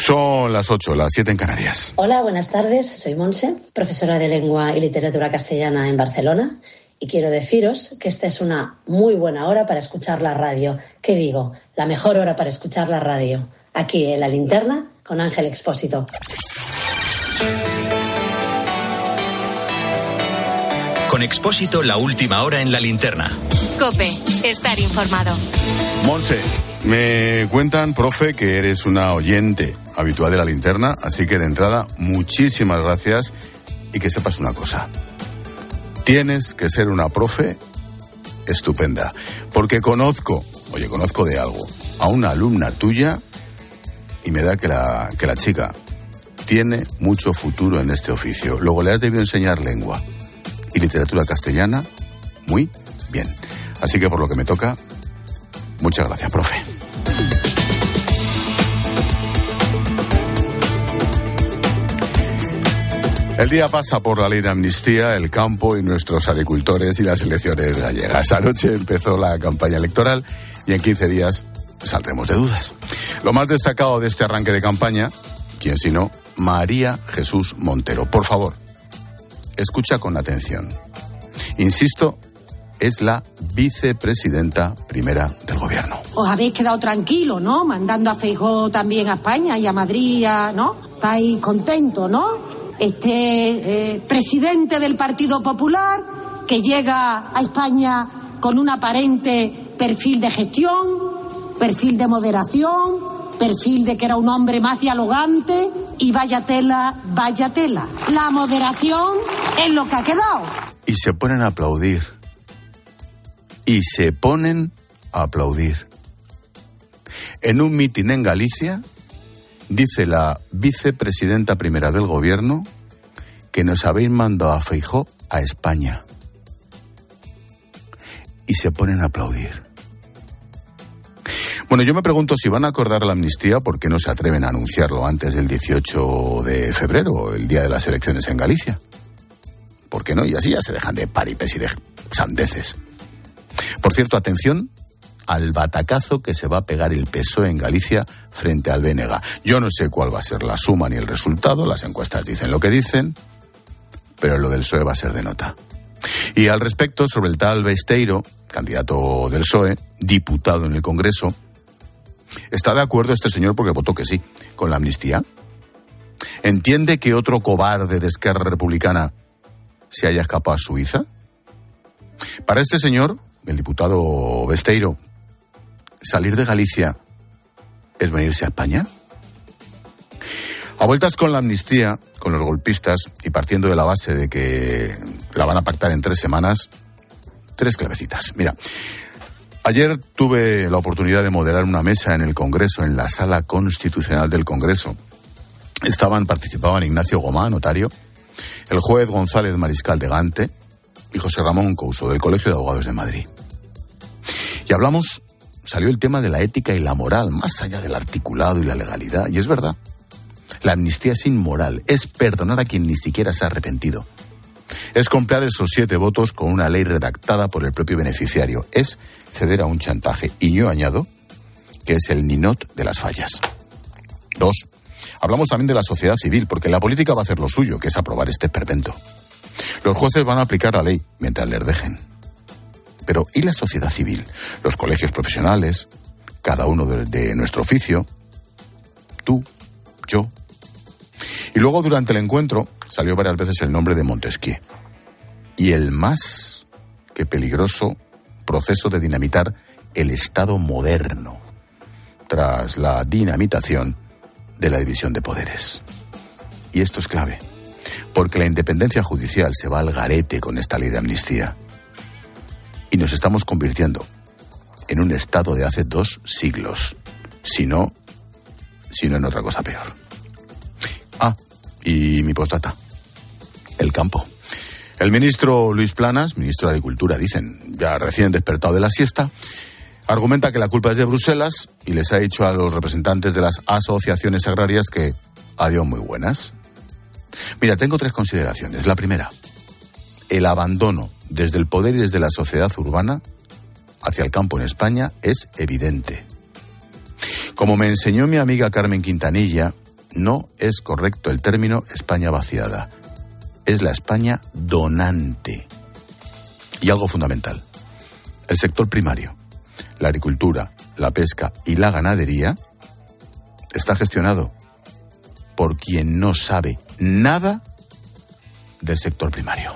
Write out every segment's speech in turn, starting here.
Son las 8, las 7 en Canarias. Hola, buenas tardes. Soy Monse, profesora de lengua y literatura castellana en Barcelona. Y quiero deciros que esta es una muy buena hora para escuchar la radio. ¿Qué digo? La mejor hora para escuchar la radio. Aquí en la linterna con Ángel Expósito. Con Expósito, la última hora en la linterna. Cope, estar informado. Monse, me cuentan, profe, que eres una oyente habitual de la linterna, así que de entrada, muchísimas gracias y que sepas una cosa. Tienes que ser una profe estupenda, porque conozco, oye, conozco de algo, a una alumna tuya y me da que la, que la chica tiene mucho futuro en este oficio. Luego le has debido enseñar lengua y literatura castellana muy bien. Así que por lo que me toca, muchas gracias, profe. El día pasa por la ley de amnistía, el campo y nuestros agricultores y las elecciones gallegas. Anoche empezó la campaña electoral y en 15 días saldremos de dudas. Lo más destacado de este arranque de campaña, quien si no, María Jesús Montero. Por favor, escucha con atención. Insisto, es la vicepresidenta primera del gobierno. Os habéis quedado tranquilos, ¿no? Mandando a Feijó también a España y a Madrid, ¿no? Estáis contentos, ¿no? Este eh, presidente del Partido Popular que llega a España con un aparente perfil de gestión, perfil de moderación, perfil de que era un hombre más dialogante y vaya tela, vaya tela. La moderación es lo que ha quedado. Y se ponen a aplaudir. Y se ponen a aplaudir. En un mitin en Galicia, dice la vicepresidenta primera del gobierno que nos habéis mandado a Feijó a España. Y se ponen a aplaudir. Bueno, yo me pregunto si van a acordar la amnistía, ¿por qué no se atreven a anunciarlo antes del 18 de febrero, el día de las elecciones en Galicia? ¿Por qué no? Y así ya se dejan de paripes y de sandeces. Por cierto, atención al batacazo que se va a pegar el PSOE en Galicia frente al BNG. Yo no sé cuál va a ser la suma ni el resultado, las encuestas dicen lo que dicen, pero lo del PSOE va a ser de nota. Y al respecto, sobre el tal Besteiro, candidato del PSOE, diputado en el Congreso, ¿está de acuerdo este señor porque votó que sí con la amnistía? ¿Entiende que otro cobarde de Esquerra Republicana se haya escapado a Suiza? Para este señor, el diputado Besteiro, salir de Galicia es venirse a España. A vueltas con la amnistía, con los golpistas y partiendo de la base de que la van a pactar en tres semanas, tres clavecitas. Mira, ayer tuve la oportunidad de moderar una mesa en el Congreso, en la sala constitucional del Congreso. Estaban, participaban Ignacio Gomá, notario, el juez González Mariscal de Gante y José Ramón Couso, del Colegio de Abogados de Madrid. Y hablamos, salió el tema de la ética y la moral, más allá del articulado y la legalidad. Y es verdad, la amnistía es inmoral, es perdonar a quien ni siquiera se ha arrepentido. Es comprar esos siete votos con una ley redactada por el propio beneficiario. Es ceder a un chantaje. Y yo añado que es el ninot de las fallas. Dos, hablamos también de la sociedad civil, porque la política va a hacer lo suyo, que es aprobar este pervento. Los jueces van a aplicar la ley mientras les dejen. Pero ¿y la sociedad civil? Los colegios profesionales, cada uno de, de nuestro oficio, tú, yo, y luego durante el encuentro salió varias veces el nombre de Montesquieu. Y el más que peligroso proceso de dinamitar el Estado moderno tras la dinamitación de la división de poderes. Y esto es clave, porque la independencia judicial se va al garete con esta ley de amnistía. Y nos estamos convirtiendo en un Estado de hace dos siglos, si no, si no en otra cosa peor. Ah, y mi postdata. El campo. El ministro Luis Planas, ministro de Agricultura, dicen, ya recién despertado de la siesta, argumenta que la culpa es de Bruselas y les ha dicho a los representantes de las asociaciones agrarias que adiós muy buenas. Mira, tengo tres consideraciones. La primera, el abandono desde el poder y desde la sociedad urbana hacia el campo en España es evidente. Como me enseñó mi amiga Carmen Quintanilla, no es correcto el término España vaciada. Es la España donante. Y algo fundamental. El sector primario, la agricultura, la pesca y la ganadería está gestionado por quien no sabe nada del sector primario.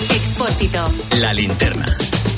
Expósito. La linterna.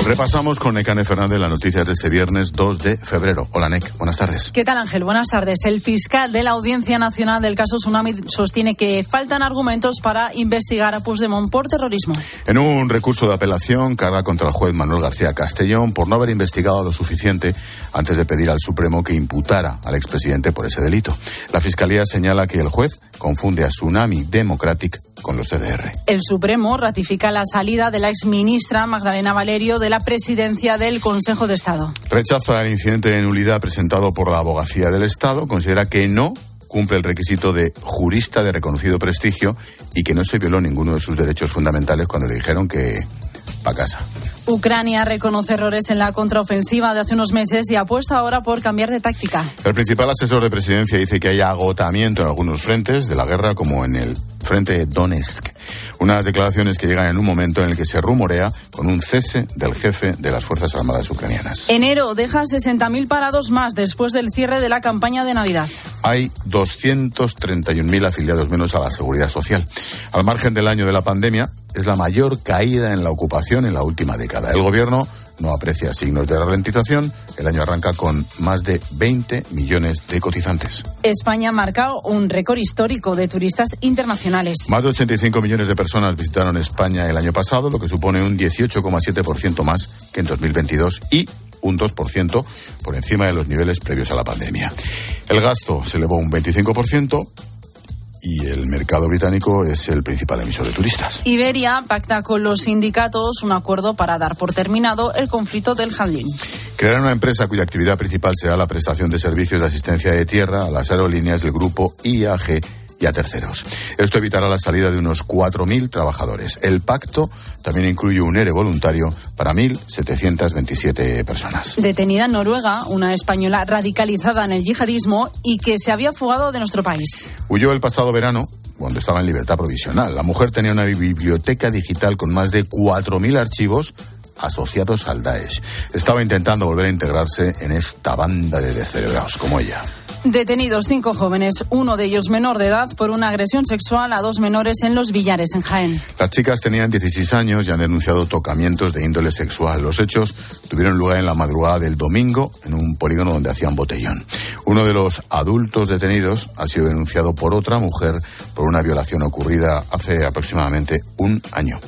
Repasamos con Necane Fernández las noticias de este viernes 2 de febrero. Hola, Nec. Buenas tardes. ¿Qué tal, Ángel? Buenas tardes. El fiscal de la Audiencia Nacional del caso Tsunami sostiene que faltan argumentos para investigar a Puigdemont por terrorismo. En un recurso de apelación, carga contra el juez Manuel García Castellón por no haber investigado lo suficiente antes de pedir al Supremo que imputara al expresidente por ese delito. La Fiscalía señala que el juez confunde a Tsunami Democratic con los CDR. El Supremo ratifica la salida de la exministra Magdalena Valerio de la presidencia del Consejo de Estado. Rechaza el incidente de nulidad presentado por la Abogacía del Estado. Considera que no cumple el requisito de jurista de reconocido prestigio y que no se violó ninguno de sus derechos fundamentales cuando le dijeron que pa' casa. Ucrania reconoce errores en la contraofensiva de hace unos meses y apuesta ahora por cambiar de táctica. El principal asesor de presidencia dice que hay agotamiento en algunos frentes de la guerra, como en el frente de Donetsk. Unas declaraciones que llegan en un momento en el que se rumorea con un cese del jefe de las Fuerzas Armadas ucranianas. Enero deja 60.000 parados más después del cierre de la campaña de Navidad. Hay 231.000 afiliados menos a la seguridad social. Al margen del año de la pandemia, es la mayor caída en la ocupación en la última década. El gobierno no aprecia signos de ralentización. El año arranca con más de 20 millones de cotizantes. España ha marcado un récord histórico de turistas internacionales. Más de 85 millones de personas visitaron España el año pasado, lo que supone un 18,7% más que en 2022 y un 2% por encima de los niveles previos a la pandemia. El gasto se elevó un 25%, y el mercado británico es el principal emisor de turistas. Iberia pacta con los sindicatos un acuerdo para dar por terminado el conflicto del Handling. Creará una empresa cuya actividad principal será la prestación de servicios de asistencia de tierra a las aerolíneas del grupo IAG y a terceros. Esto evitará la salida de unos 4.000 trabajadores. El pacto también incluye un ERE voluntario para 1.727 personas. Detenida en Noruega, una española radicalizada en el yihadismo y que se había fugado de nuestro país. Huyó el pasado verano cuando estaba en libertad provisional. La mujer tenía una biblioteca digital con más de 4.000 archivos asociados al Daesh. Estaba intentando volver a integrarse en esta banda de descerebrados como ella. Detenidos cinco jóvenes, uno de ellos menor de edad, por una agresión sexual a dos menores en los billares en Jaén. Las chicas tenían 16 años y han denunciado tocamientos de índole sexual. Los hechos tuvieron lugar en la madrugada del domingo en un polígono donde hacían botellón. Uno de los adultos detenidos ha sido denunciado por otra mujer por una violación ocurrida hace aproximadamente un año.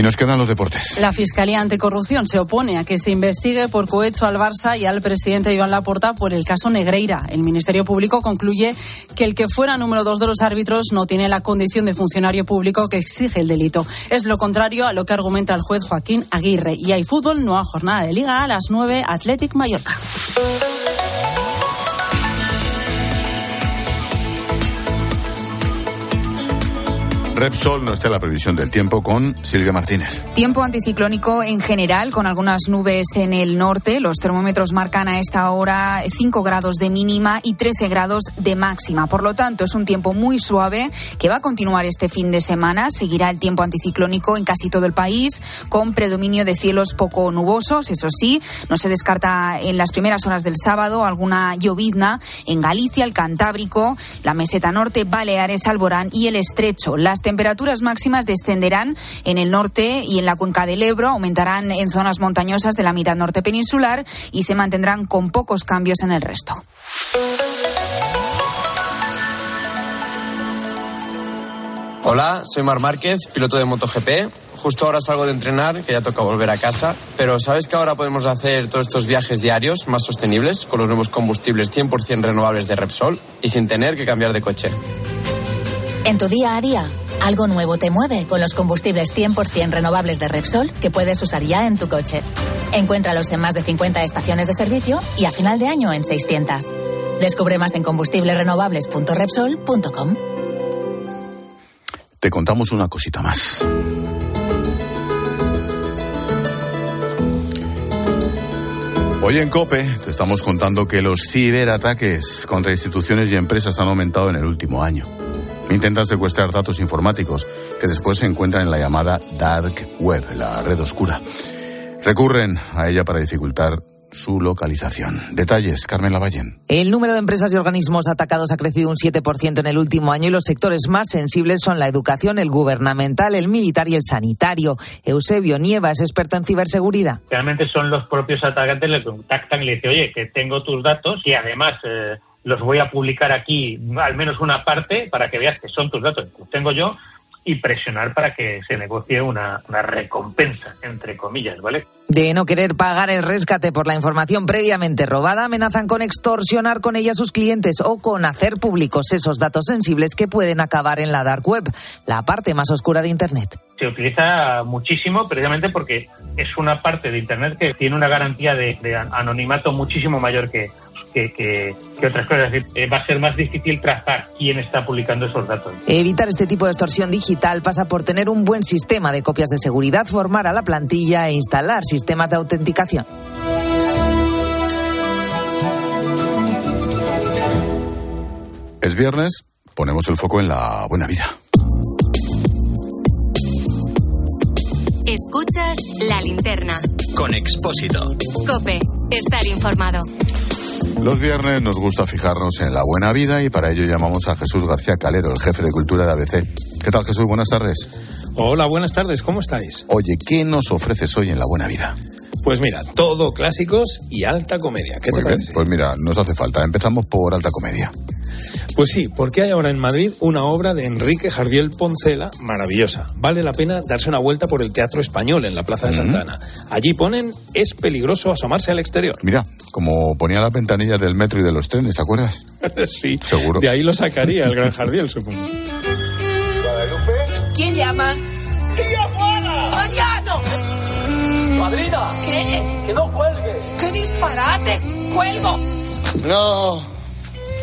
Y nos quedan los deportes. La Fiscalía Anticorrupción se opone a que se investigue por cohecho al Barça y al presidente Iván Laporta por el caso Negreira. El Ministerio Público concluye que el que fuera número dos de los árbitros no tiene la condición de funcionario público que exige el delito. Es lo contrario a lo que argumenta el juez Joaquín Aguirre. Y hay fútbol, nueva jornada de Liga a las 9, Athletic Mallorca. Repsol no está en la previsión del tiempo con Silvia Martínez. Tiempo anticiclónico en general, con algunas nubes en el norte. Los termómetros marcan a esta hora 5 grados de mínima y 13 grados de máxima. Por lo tanto, es un tiempo muy suave que va a continuar este fin de semana. Seguirá el tiempo anticiclónico en casi todo el país, con predominio de cielos poco nubosos. Eso sí, no se descarta en las primeras horas del sábado alguna llovizna en Galicia, el Cantábrico, la meseta norte, Baleares, Alborán y el Estrecho. Las temperaturas máximas descenderán en el norte y en la cuenca del Ebro, aumentarán en zonas montañosas de la mitad norte peninsular y se mantendrán con pocos cambios en el resto. Hola, soy Mar Márquez, piloto de MotoGP. Justo ahora salgo de entrenar, que ya toca volver a casa. Pero ¿sabes que ahora podemos hacer todos estos viajes diarios más sostenibles con los nuevos combustibles 100% renovables de Repsol y sin tener que cambiar de coche? En tu día a día, algo nuevo te mueve con los combustibles 100% renovables de Repsol que puedes usar ya en tu coche. Encuéntralos en más de 50 estaciones de servicio y a final de año en 600. Descubre más en combustiblesrenovables.repsol.com. Te contamos una cosita más. Hoy en COPE te estamos contando que los ciberataques contra instituciones y empresas han aumentado en el último año. Intentan secuestrar datos informáticos que después se encuentran en la llamada Dark Web, la red oscura. Recurren a ella para dificultar su localización. Detalles, Carmen Lavallen. El número de empresas y organismos atacados ha crecido un 7% en el último año y los sectores más sensibles son la educación, el gubernamental, el militar y el sanitario. Eusebio Nieva es experto en ciberseguridad. Realmente son los propios atacantes los que contactan y le dicen, oye, que tengo tus datos y además... Eh, los voy a publicar aquí, al menos una parte, para que veas que son tus datos, los tengo yo, y presionar para que se negocie una, una, recompensa, entre comillas, ¿vale? De no querer pagar el rescate por la información previamente robada, amenazan con extorsionar con ella a sus clientes o con hacer públicos esos datos sensibles que pueden acabar en la dark web, la parte más oscura de Internet. Se utiliza muchísimo precisamente porque es una parte de Internet que tiene una garantía de, de anonimato muchísimo mayor que que, que, que, otras cosas. Eh, va a ser más difícil trazar quién está publicando esos datos. Evitar este tipo de extorsión digital pasa por tener un buen sistema de copias de seguridad, formar a la plantilla e instalar sistemas de autenticación. Es viernes, ponemos el foco en la buena vida. Escuchas la linterna. Con Expósito. Cope, estar informado. Los viernes nos gusta fijarnos en la buena vida y para ello llamamos a Jesús García Calero, el jefe de cultura de ABC. ¿Qué tal Jesús? Buenas tardes. Hola, buenas tardes, ¿cómo estáis? Oye, ¿qué nos ofreces hoy en la buena vida? Pues mira, todo clásicos y alta comedia. ¿Qué Muy te bien, parece? Pues mira, nos hace falta. Empezamos por alta comedia. Pues sí, porque hay ahora en Madrid una obra de Enrique Jardiel Poncela maravillosa. Vale la pena darse una vuelta por el Teatro Español en la Plaza de Santa Ana. Allí ponen es peligroso asomarse al exterior. Mira, como ponía las ventanillas del metro y de los trenes, ¿te acuerdas? sí, Seguro. de ahí lo sacaría el gran Jardiel, supongo. ¿Quién llama? ¡Mariano! ¡Madrina! ¿Qué? ¡Que no cuelgue! ¡Qué disparate! ¡Cuelgo! No.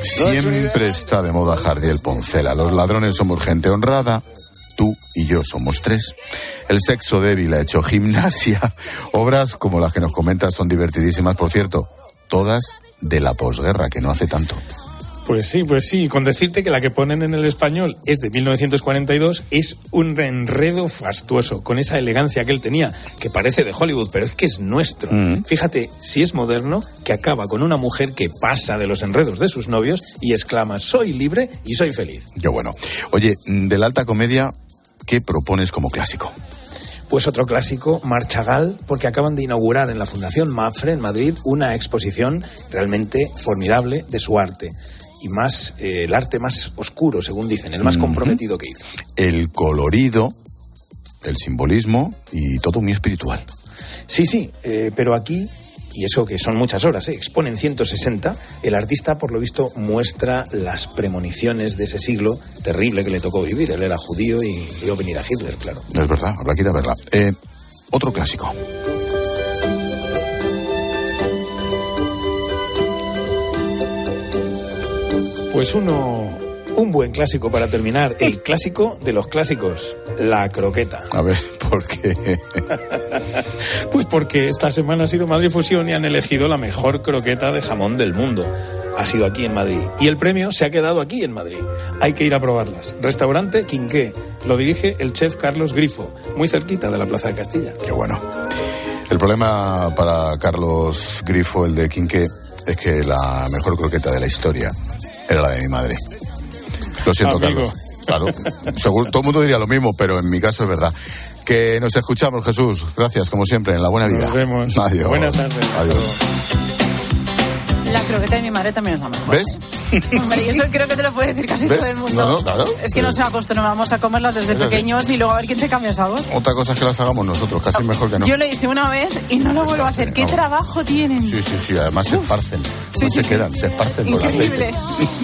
Siempre está de moda Jardiel Poncela. Los ladrones somos gente honrada. Tú y yo somos tres. El sexo débil ha hecho gimnasia. Obras como las que nos comentas son divertidísimas, por cierto. Todas de la posguerra, que no hace tanto. Pues sí, pues sí. Con decirte que la que ponen en el español es de 1942, es un enredo fastuoso, con esa elegancia que él tenía, que parece de Hollywood, pero es que es nuestro. Mm. Fíjate, si es moderno, que acaba con una mujer que pasa de los enredos de sus novios y exclama, soy libre y soy feliz. Qué bueno. Oye, de la alta comedia, ¿qué propones como clásico? Pues otro clásico, Marchagal, porque acaban de inaugurar en la Fundación Mafre en Madrid una exposición realmente formidable de su arte. Y más, eh, el arte más oscuro, según dicen, el más comprometido que hizo. El colorido, el simbolismo y todo muy espiritual. Sí, sí, eh, pero aquí, y eso que son muchas horas, ¿eh? exponen 160, el artista, por lo visto, muestra las premoniciones de ese siglo terrible que le tocó vivir. Él era judío y vio venir a Hitler, claro. Es verdad, habrá que ir a verla. Eh, otro clásico. Pues uno, un buen clásico para terminar, el clásico de los clásicos, la croqueta. A ver, ¿por qué? Pues porque esta semana ha sido Madrid Fusión y han elegido la mejor croqueta de jamón del mundo. Ha sido aquí en Madrid. Y el premio se ha quedado aquí en Madrid. Hay que ir a probarlas. Restaurante Quinqué. Lo dirige el chef Carlos Grifo, muy cerquita de la Plaza de Castilla. Qué bueno. El problema para Carlos Grifo, el de Quinque, es que la mejor croqueta de la historia era la de mi madre. Lo siento, Amigo. Carlos. Claro, seguro, todo el mundo diría lo mismo, pero en mi caso es verdad. Que nos escuchamos, Jesús. Gracias, como siempre, en la buena vida. Nos vemos. Adiós. Buenas tardes. Adiós. La croqueta de mi madre también es la mejor. ¿Ves? Hombre, y eso creo que te lo puede decir casi ¿Ves? todo el mundo. No, no, claro. Es que nos acostumbramos a comerlas desde Es así. pequeños y luego a ver quién te cambia el sabor. Otra cosa es que las hagamos nosotros, casi mejor que no. Yo lo hice una vez y no lo vuelvo a hacer. ¿Qué No. trabajo tienen? Sí, sí, sí, además se esparcen. Sí, no sí, se sí. quedan, se esparcen por Increíble. aceite.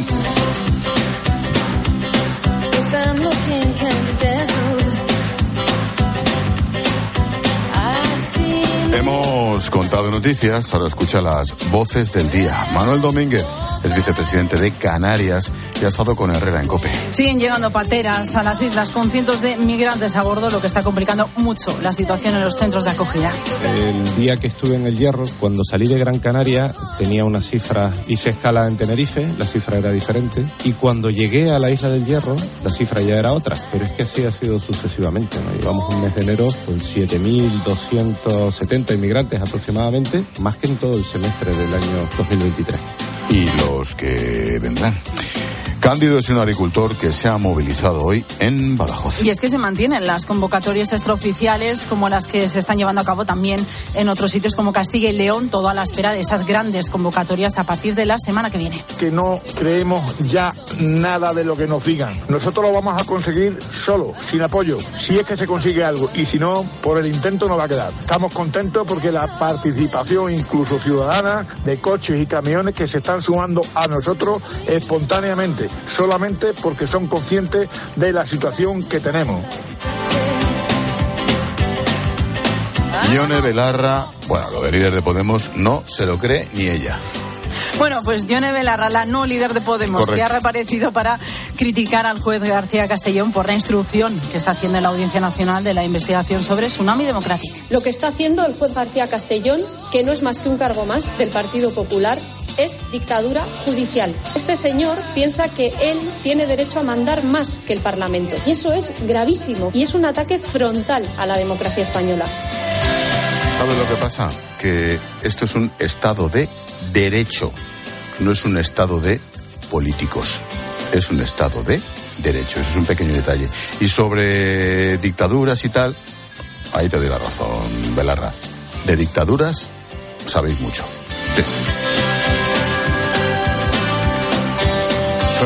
contado noticias, ahora escucha las voces del día. Manuel Domínguez. Es vicepresidente de Canarias y ha estado con Herrera en COPE. Siguen llegando pateras a las islas con cientos de migrantes a bordo, lo que está complicando mucho la situación en los centros de acogida. El día que estuve en el Hierro, cuando salí de Gran Canaria, tenía una cifra, hice escala en Tenerife, la cifra era diferente, y cuando llegué a la isla del Hierro, la cifra ya era otra, pero es que así ha sido sucesivamente. ¿no? Llevamos un mes de enero con 7.270 inmigrantes aproximadamente, más que en todo el semestre del año 2023. Y los que vendrán. Cándido es un agricultor que se ha movilizado hoy en Badajoz. Y es que se mantienen las convocatorias extraoficiales como las que se están llevando a cabo también en otros sitios como Castilla y León, todo a la espera de esas grandes convocatorias a partir de la semana que viene. Que no creemos ya nada de lo que nos digan. Nosotros lo vamos a conseguir solo, sin apoyo, si es que se consigue algo. Y si no, por el intento no va a quedar. Estamos contentos porque la participación, incluso ciudadana, de coches y camiones que se están sumando a nosotros espontáneamente solamente porque son conscientes de la situación que tenemos. Ione Belarra, bueno, lo de líder de Podemos no se lo cree ni ella. Bueno, pues Yone Belarra, la no líder de Podemos, Correcto. que ha reaparecido para criticar al juez García Castellón por la instrucción que está haciendo en la Audiencia Nacional de la investigación sobre Tsunami Democrático. Lo que está haciendo el juez García Castellón, que no es más que un cargo más del Partido Popular, es dictadura judicial. Este señor piensa que él tiene derecho a mandar más que el Parlamento. Y eso es gravísimo y es un ataque frontal a la democracia española. ¿Sabes lo que pasa? Que esto es un estado de derecho, no es un estado de políticos, es un estado de derecho, eso es un pequeño detalle. Y sobre dictaduras y tal, ahí te doy la razón, Belarra. De dictaduras sabéis mucho.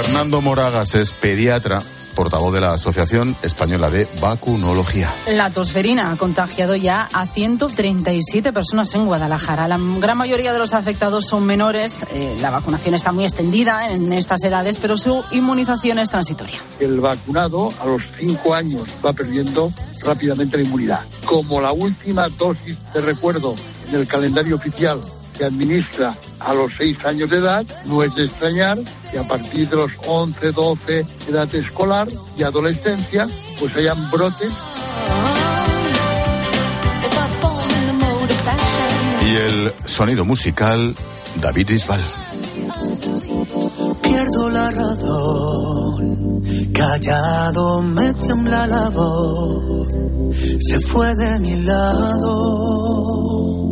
Fernando Moragas es pediatra, portavoz de la Asociación Española de Vacunología. La tosferina ha contagiado ya a 137 personas en Guadalajara. La gran mayoría de los afectados son menores. Eh, la vacunación está muy extendida en estas edades, pero su inmunización es transitoria. El vacunado a los cinco años va perdiendo rápidamente la inmunidad. Como la última dosis de recuerdo en el calendario oficial se administra a los seis años de edad, no es de extrañar que a partir de los 11, 12, edad escolar y adolescencia, pues hayan brotes Y el sonido musical, David Bisbal. Pierdo la razón, callado me tiembla la voz, se fue de mi lado.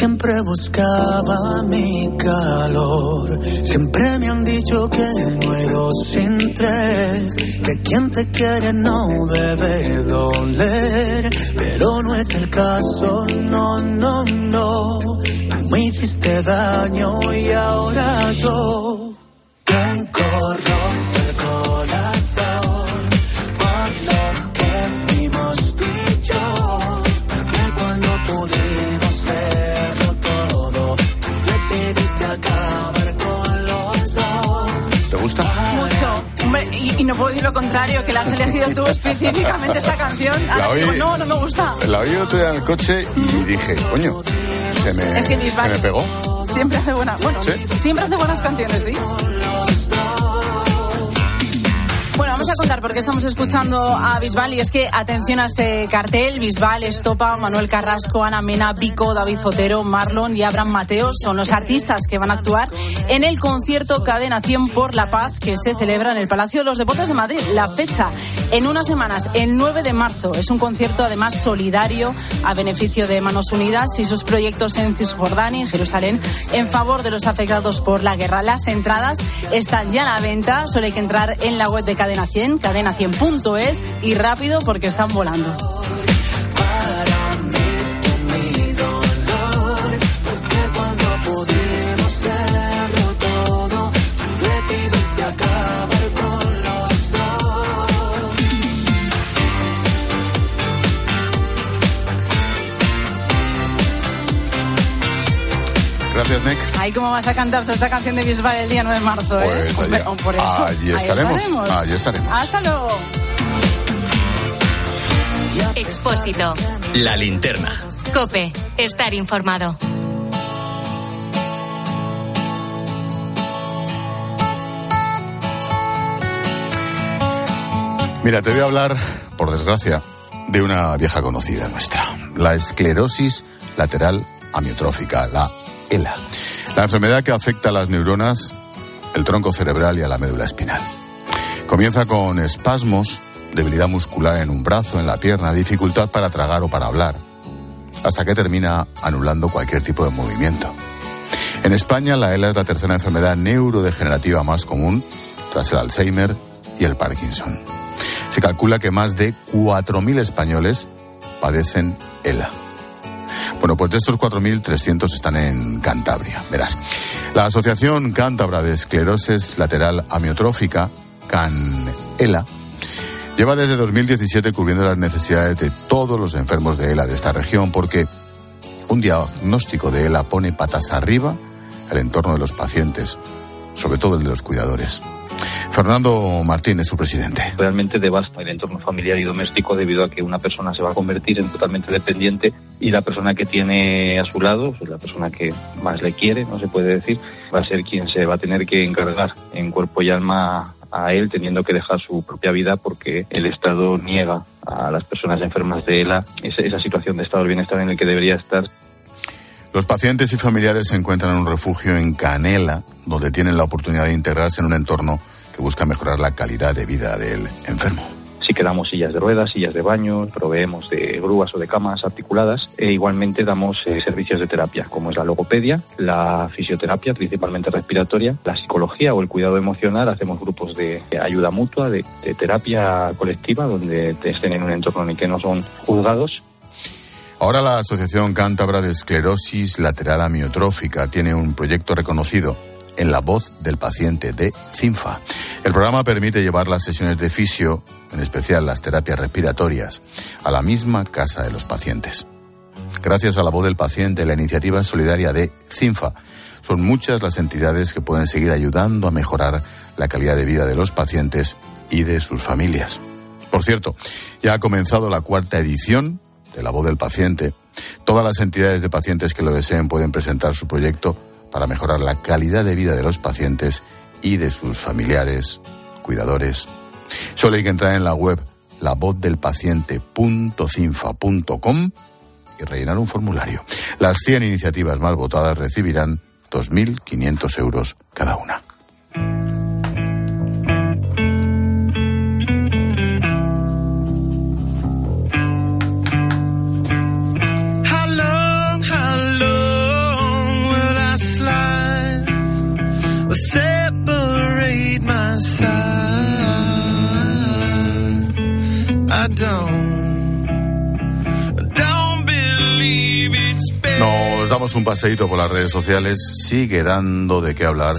Siempre buscaba mi calor, siempre me han dicho que muero sin tres, que quien te quiere no debe doler, pero no es el caso, no, no, no. Tú me hiciste daño y ahora yo tengo roto decir lo contrario, que la has elegido tú específicamente esa canción. Ahora La digo, oí- no, no me gusta. La oí otro día en el coche y dije, coño, se me, Es que se me pegó. siempre hace buenas, bueno, siempre hace buenas canciones, sí. A contar por qué estamos escuchando a Bisbal y es que atención a este cartel, Bisbal, Estopa, Manuel Carrasco, Ana Mena, Pico, David Zotero, Marlon y Abraham Mateos son los artistas que van a actuar en el concierto Cadena 100 por la Paz que se celebra en el Palacio de los Deportes de Madrid. La fecha en unas semanas, el 9 de marzo, es un concierto además solidario a beneficio de Manos Unidas y sus proyectos en Cisjordania y Jerusalén en favor de los afectados por la guerra. Las entradas están ya a la venta, solo hay que entrar en la web de Cadena 100, cadena100.es y rápido porque están volando. Ay, ¿cómo vas a cantar toda esta canción de Bisbal el día 9 de marzo? ¿eh? Pues ¿eh? allá, allí estaremos. estaremos. Allí estaremos. Hasta luego. Expósito. La linterna. Cope. Estar informado. Mira, te voy a hablar, por desgracia, de una vieja conocida nuestra, la esclerosis lateral amiotrófica, la ELA. La enfermedad que afecta a las neuronas, el tronco cerebral y a la médula espinal. Comienza con espasmos, debilidad muscular en un brazo, en la pierna, dificultad para tragar o para hablar, hasta que termina anulando cualquier tipo de movimiento. En España, la ELA es la tercera enfermedad neurodegenerativa más común, tras el Alzheimer y el Parkinson. Se calcula que más de 4.000 españoles padecen ELA. Bueno, pues de estos 4.300 están en Cantabria, verás. La Asociación Cántabra de Esclerosis Lateral Amiotrófica, CAN-ELA, lleva desde 2017 cubriendo las necesidades de todos los enfermos de ELA de esta región porque un diagnóstico de ELA pone patas arriba el entorno de los pacientes, sobre todo el de los cuidadores. Fernando Martínez, su presidente. Realmente devasta el entorno familiar y doméstico debido a que una persona se va a convertir en totalmente dependiente y la persona que tiene a su lado, pues la persona que más le quiere, no se puede decir, va a ser quien se va a tener que encargar en cuerpo y alma a él teniendo que dejar su propia vida porque el Estado niega a las personas enfermas de ELA esa, esa situación de estado de bienestar en el que debería estar los pacientes y familiares se encuentran en un refugio en Canela, donde tienen la oportunidad de integrarse en un entorno que busca mejorar la calidad de vida del enfermo. Sí que damos sillas de ruedas, sillas de baño, proveemos de grúas o de camas articuladas e igualmente damos eh, servicios de terapia, como es la logopedia, la fisioterapia, principalmente respiratoria, la psicología o el cuidado emocional. Hacemos grupos de ayuda mutua, de, de terapia colectiva, donde estén en un entorno en el que no son juzgados Ahora la Asociación Cántabra de Esclerosis Lateral Amiotrófica tiene un proyecto reconocido en la voz del paciente de CINFA. El programa permite llevar las sesiones de fisio, en especial las terapias respiratorias, a la misma casa de los pacientes. Gracias a la voz del paciente, la iniciativa solidaria de CINFA, son muchas las entidades que pueden seguir ayudando a mejorar la calidad de vida de los pacientes y de sus familias. Por cierto, ya ha comenzado la cuarta edición de la voz del paciente. Todas las entidades de pacientes que lo deseen pueden presentar su proyecto para mejorar la calidad de vida de los pacientes y de sus familiares, cuidadores. Solo hay que entrar en la web lavozdelpaciente.cinfa.com y rellenar un formulario. Las 100 iniciativas más votadas recibirán 2.500 euros cada una. Un paseíto por las redes sociales. Sigue dando de qué hablar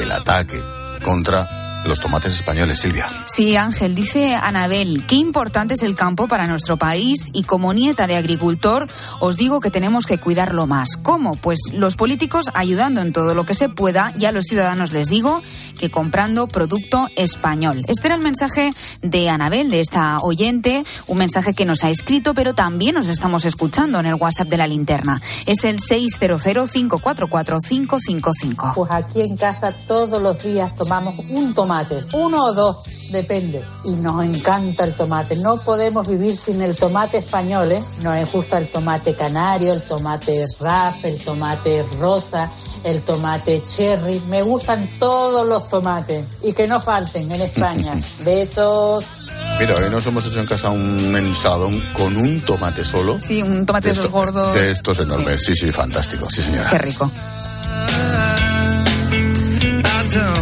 el ataque contra los tomates españoles, Silvia. Sí, Ángel, dice Anabel, qué importante es el campo para nuestro país y como nieta de agricultor os digo que tenemos que cuidarlo más. ¿Cómo? Pues los políticos ayudando en todo lo que se pueda y a los ciudadanos les digo que comprando producto español. Este era el mensaje de Anabel, de esta oyente, un mensaje que nos ha escrito, pero también nos estamos escuchando en el WhatsApp de la linterna. Es el 600-544-555. Pues aquí en casa todos los días tomamos un tomate, uno o dos, depende. Y nos encanta el tomate. No podemos vivir sin el tomate español, ¿eh? Nos gusta el tomate canario, el tomate ras, el tomate rosa, el tomate cherry. Me gustan todos los tomates y que no falten en España. Besos. Mira, hoy nos hemos hecho en casa un ensaladón con un tomate solo. Sí, un tomate de esos gordos. De estos enormes, sí. sí, sí, fantástico, sí señora. Qué rico.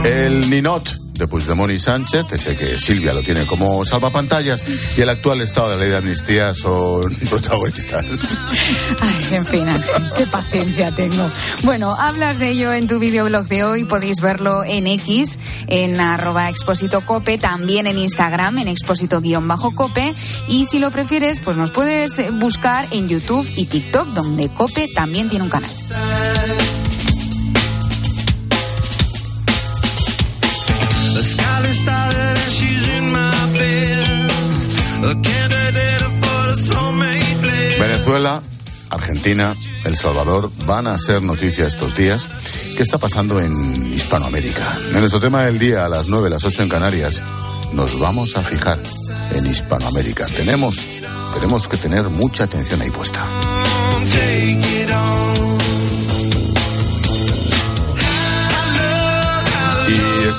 El ninot de Puigdemont y Sánchez, ese que Silvia lo tiene como salvapantallas, y el actual estado de ley de amnistía son protagonistas. En fin, qué paciencia tengo. Bueno, hablas de ello en tu videoblog de hoy, podéis verlo en X, en arroba expósito cope, también en Instagram, en expósito-cope, y si lo prefieres, pues nos puedes buscar en YouTube y TikTok, donde Cope también tiene un canal. Venezuela, Argentina, El Salvador van a ser noticia estos días. ¿Qué está pasando en Hispanoamérica? En nuestro tema del día, a las 9, las 8 en Canarias, nos vamos a fijar en Hispanoamérica. Tenemos, tenemos que tener mucha atención ahí puesta.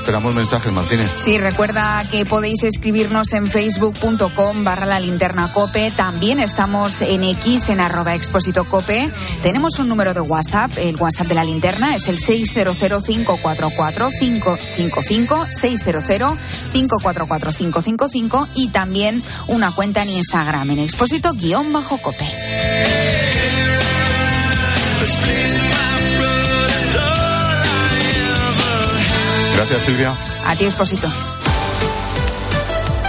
Esperamos mensajes, Martínez. Sí, recuerda que podéis escribirnos en facebook.com barra la linterna cope. También estamos en X en arroba expósito cope. Tenemos un número de WhatsApp, el WhatsApp de la linterna es el 600-544-555, 600-544-555 y también una cuenta en Instagram en expósito guion bajo cope. Gracias, Silvia. A ti, expósito.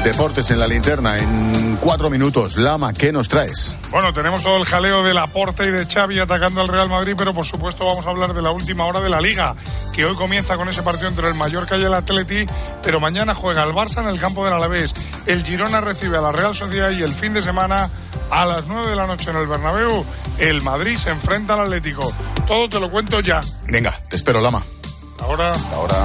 Deportes en la linterna en cuatro minutos. Lama, ¿qué nos traes? Bueno, tenemos todo el jaleo de Laporte y de Xavi atacando al Real Madrid, pero por supuesto vamos a hablar de la última hora de la Liga, que hoy comienza con ese partido entre el Mallorca y el Atleti, pero mañana juega el Barça en el campo del Alavés. El Girona recibe a la Real Sociedad y el fin de semana a las 9 de la noche en el Bernabéu, el Madrid se enfrenta al Atlético. Todo te lo cuento ya. Venga, te espero, Lama. Ahora. Ahora.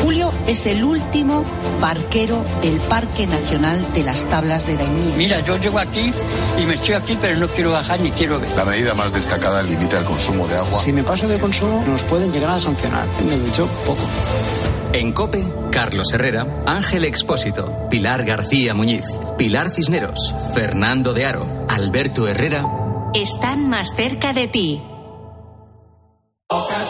Julio es el último barquero del Parque Nacional de las Tablas de Daimiel. Mira, yo llego aquí y me estoy aquí, pero no quiero bajar ni quiero ver. La medida más destacada limita el consumo de agua. Si me paso de consumo, nos pueden llegar a sancionar. Me he dicho poco. En COPE, Carlos Herrera, Ángel Expósito, Pilar García Muñiz, Pilar Cisneros, Fernando de Aro, Alberto Herrera. Están más cerca de ti.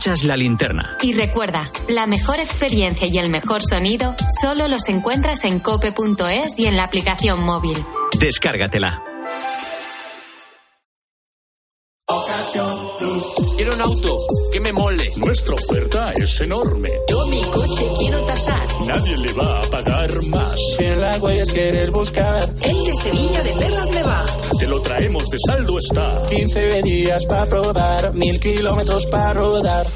Escuchas la linterna. Y recuerda, la mejor experiencia y el mejor sonido solo los encuentras en cope.es y en la aplicación móvil. Descárgatela. Quiero un auto que me mole. Nuestra oferta es enorme. Yo coche quiero tasar. Nadie le va a pagar más. Si en la huellas quieres buscar. El de Sevilla de Perlas me va. Te lo traemos de saldo está. 15 días para probar, mil kilómetros para rodar.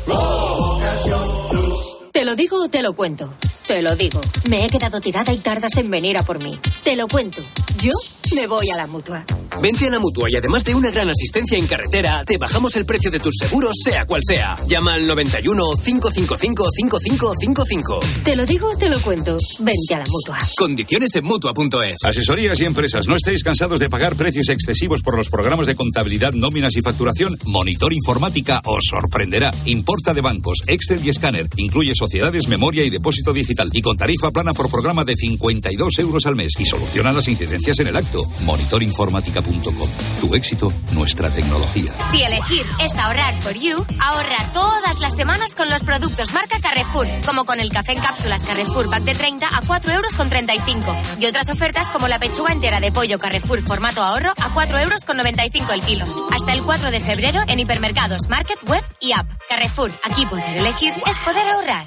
Te lo digo o te lo cuento. Te lo digo. Me he quedado tirada y tardas en venir a por mí. Te lo cuento. Yo me voy a la mutua. Vente a la mutua y además de una gran asistencia en carretera, te bajamos el precio de tus seguros, sea cual sea. Llama al 91 555 5555. Te lo digo o te lo cuento. Vente a la mutua. Condiciones en mutua.es. Asesorías y empresas, ¿no estáis cansados de pagar precios excesivos por los programas de contabilidad, nóminas y facturación? Monitor Informática os sorprenderá. Importa de bancos, Excel y escáner. Incluye sociedades, memoria y depósito digital. Y con tarifa plana por programa de 52 euros al mes. Y soluciona las incidencias en el acto. Tu éxito, nuestra tecnología. Si elegir es ahorrar for you, ahorra todas las semanas con los productos marca Carrefour, como con el café en cápsulas Carrefour Pack de 30 a 4 euros con 35 y otras ofertas como la pechuga entera de pollo Carrefour formato ahorro a 4 euros con 95 el kilo. Hasta el 4 de febrero en hipermercados, market, web y app. Carrefour, aquí poder elegir es poder ahorrar.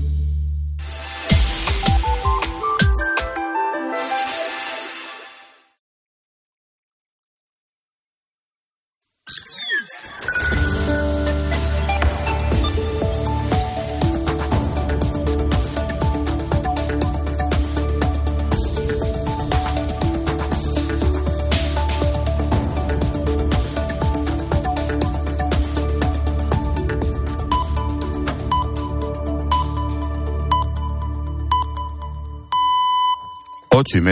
too many.